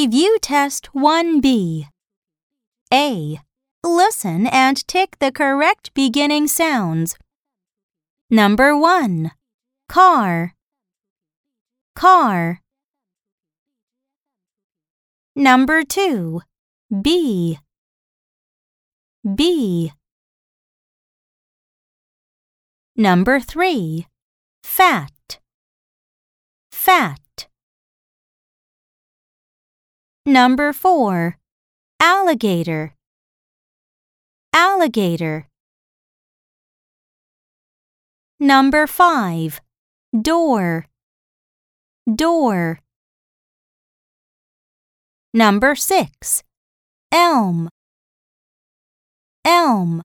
Review Test 1B. A. Listen and tick the correct beginning sounds. Number 1. Car. Car. Number 2. B. B. Number 3. Fat. Fat. Number 4. Alligator. Alligator. Number 5. Door. Door. Number 6. Elm. Elm.